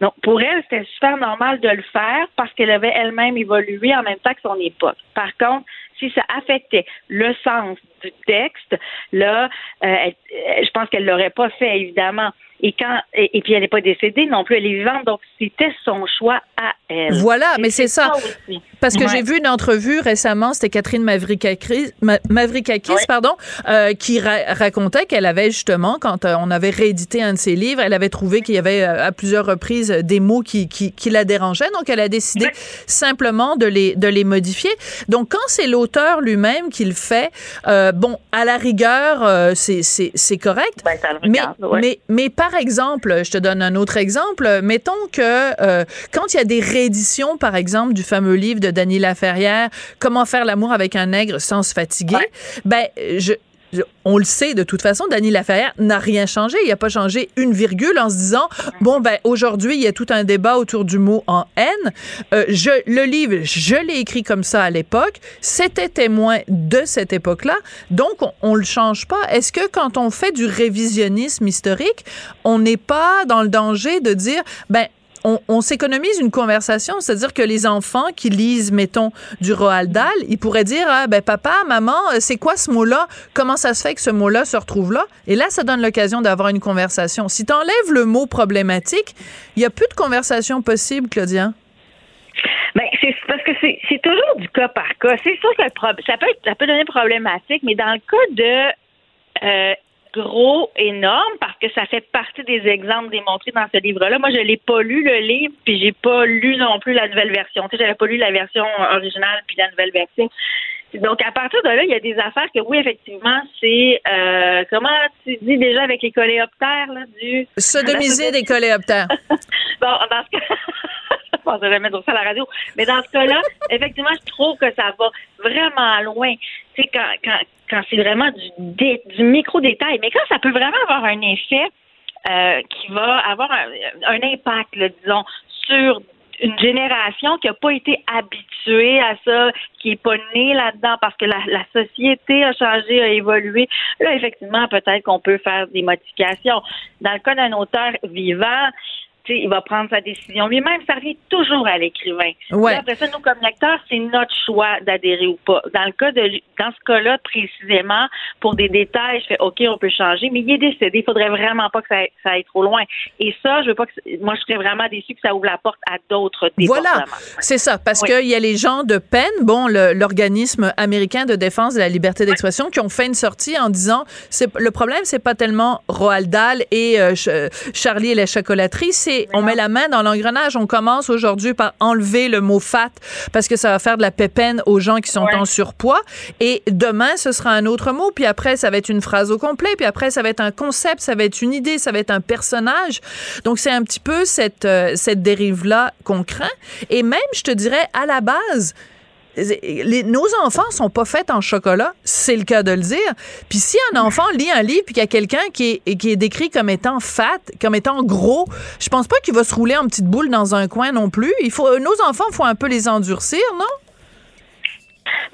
Donc, pour elle, c'était super normal de le faire parce qu'elle avait elle-même évolué en même temps que son époque. Par contre, si ça affectait le sens du texte, là, euh, elle- euh, je pense qu'elle l'aurait pas fait, évidemment. Et quand et, et puis elle n'est pas décédée non plus, elle est vivante, donc c'était son choix à elle. Voilà, mais c'est ça. Parce que Ouais. j'ai vu une entrevue récemment, c'était Catherine Mavrikakis, Ma- Mavrikakis pardon, euh, qui ra- racontait qu'elle avait justement, quand euh, on avait réédité un de ses livres, elle avait trouvé qu'il y avait à plusieurs reprises des mots qui, qui, qui la dérangeaient, donc elle a décidé simplement de les, de les modifier. Donc quand c'est l'auteur lui-même qui le fait, euh, bon, à la rigueur, euh, c'est correct. Ben, mais, regarde, ouais. mais, mais par exemple, je te donne un autre exemple. Mettons que euh, quand il y a des rééditions, par exemple, du fameux livre de Dany Laferrière, Comment faire l'amour avec un nègre sans se fatiguer, ben, je- on le sait de toute façon, Dany Laferrière n'a rien changé. Il n'a pas changé une virgule en se disant bon ben aujourd'hui il y a tout un débat autour du mot en haine. Euh, je le livre, je l'ai écrit comme ça à l'époque. C'était témoin de cette époque-là, donc on, on le change pas. Est-ce que quand on fait du révisionnisme historique, on n'est pas dans le danger de dire ben on, on s'économise une conversation, c'est-à-dire que les enfants qui lisent, mettons, du Roald Dahl, ils pourraient dire, ah, ben papa, maman, euh, c'est quoi ce mot-là? Comment ça se fait que ce mot-là se retrouve là? Et là, ça donne l'occasion d'avoir une conversation. Si tu enlèves le mot problématique, il n'y a plus de conversation possible, Claudia. Ben, c'est parce que c'est toujours du cas par cas. C'est sûr que ça peut être, ça peut devenir problématique, mais dans le cas de euh, gros, énorme, parce que ça fait partie des exemples démontrés dans ce livre-là. Moi, je l'ai pas lu, le livre, puis j'ai pas lu non plus la nouvelle version. Tu sais, j'avais pas lu la version originale puis la nouvelle version. Donc, à partir de là, il y a des affaires que, oui, effectivement, c'est, euh, comment tu dis déjà avec les coléoptères, là, du... Sodomiser des coléoptères. bon, dans ce cas... je pense jamais dire ça à la radio. Mais dans ce cas-là, effectivement, je trouve que ça va vraiment loin. Tu sais, quand, quand, quand c'est vraiment du, dé- du micro-détail, mais quand ça peut vraiment avoir un effet euh, qui va avoir un, impact, disons, sur une génération qui n'a pas été habituée à ça, qui n'est pas née là-dedans parce que la société a changé, a évolué. Là, effectivement, peut-être qu'on peut faire des modifications. Dans le cas d'un auteur vivant, il va prendre sa décision lui-même. Ça revient toujours à l'écrivain. Ouais. Après ça, nous, comme lecteurs, c'est notre choix d'adhérer ou pas. Dans le cas de, dans ce cas-là, précisément, pour des détails, je fais OK, on peut changer, mais il est décédé. Il faudrait vraiment pas que ça, ça aille trop loin. Et ça, je veux pas que, moi, je serais vraiment déçue que ça ouvre la porte à d'autres débordements. Voilà, c'est ça, parce Oui. qu'il y a les gens de peine, bon, l'organisme américain de défense de la liberté d'expression, qui ont fait une sortie en disant, c'est le problème, c'est pas tellement Roald Dahl et euh, Ch- Charlie et la chocolaterie, c'est on met la main dans l'engrenage, on commence aujourd'hui par enlever le mot fat parce que ça va faire de la pépène aux gens qui sont en surpoids, et demain ce sera un autre mot, puis après ça va être une phrase au complet, puis après ça va être un concept, ça va être une idée, ça va être un personnage. Donc c'est un petit peu cette euh, cette dérive là qu'on craint, et même je te dirais à la base nos enfants sont pas faits en chocolat, c'est le cas de le dire. Puis si un enfant lit un livre puis qu'il y a quelqu'un qui est, décrit comme étant fat, comme étant gros, je pense pas qu'il va se rouler en petite boule dans un coin non plus. Nos enfants, faut un peu les endurcir, non?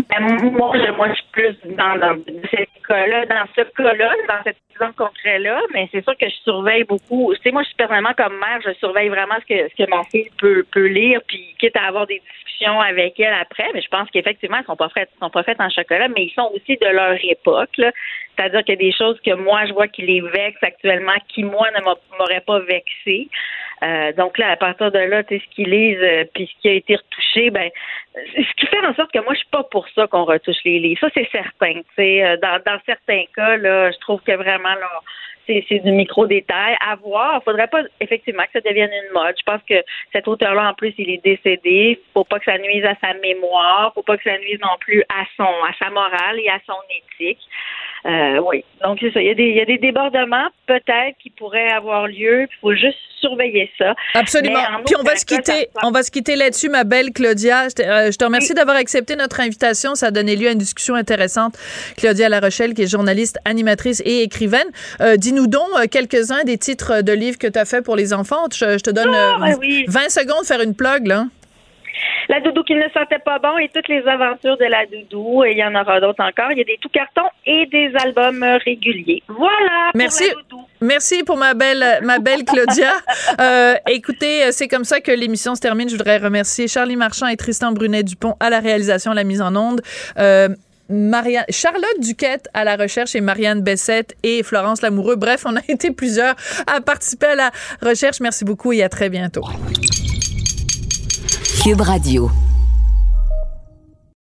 Ben, moi, je, suis plus dans, dans cet cas-là, dans ce cas-là, dans cet exemple concret-là, mais c'est sûr que je surveille beaucoup. Tu sais, moi, je suis personnellement comme mère, je surveille vraiment ce que, ce que ma fille peut, peut lire, puis quitte à avoir des avec elle après, mais je pense qu'effectivement, elles sont faites, sont pas faites en chocolat, mais ils sont aussi de leur époque. C'est-à-dire qu'il y a des choses que moi, je vois qui les vexent actuellement, qui, moi, ne m'a- m'auraient pas vexé. Euh, donc là, à partir de là, ce qu'ils lisent, euh, puis ce qui a été retouché, ben, ce qui fait en sorte que moi, je suis pas pour ça qu'on retouche les livres. Ça, c'est certain. Euh, dans, dans certains cas, là, je trouve que vraiment, là, c'est, c'est du micro-détail. À voir. Faudrait pas, effectivement, que ça devienne une mode. Je pense que cet auteur-là, en plus, il est décédé. Faut pas que ça nuise à sa mémoire. Faut pas que ça nuise non plus à son, à sa morale et à son éthique. Euh, oui. Donc, c'est ça. Il y a des, il y a des débordements, peut-être, qui pourraient avoir lieu. Il faut juste surveiller ça. Absolument. Puis on va se quitter, on va se quitter là-dessus, ma belle Claudia. Je te, euh, je te remercie d'avoir accepté notre invitation. Ça a donné lieu à une discussion intéressante. Claudia La Rochelle, qui est journaliste, animatrice et écrivaine. Euh, Dis-nous donc euh, quelques-uns des titres de livres que tu as fait pour les enfants. Je, je te donne Ah, euh, ben oui. 20 secondes de faire une plug, là. La doudou qui ne sentait pas bon et toutes les aventures de la doudou. Et il y en aura d'autres encore. Il y a des tout cartons et des albums réguliers. Voilà. pour Merci. la doudou. Merci pour ma belle, ma belle Claudia. Euh, écoutez, euh, c'est comme ça que l'émission se termine. Je voudrais remercier Charlie Marchand et Tristan Brunet-Dupont à la réalisation, la mise en onde. Euh, Maria- Charlotte Duquette à la recherche et Marianne Bessette et Florence Lamoureux. Bref, on a été plusieurs à participer à la recherche. Merci beaucoup et à très bientôt. Cube Radio.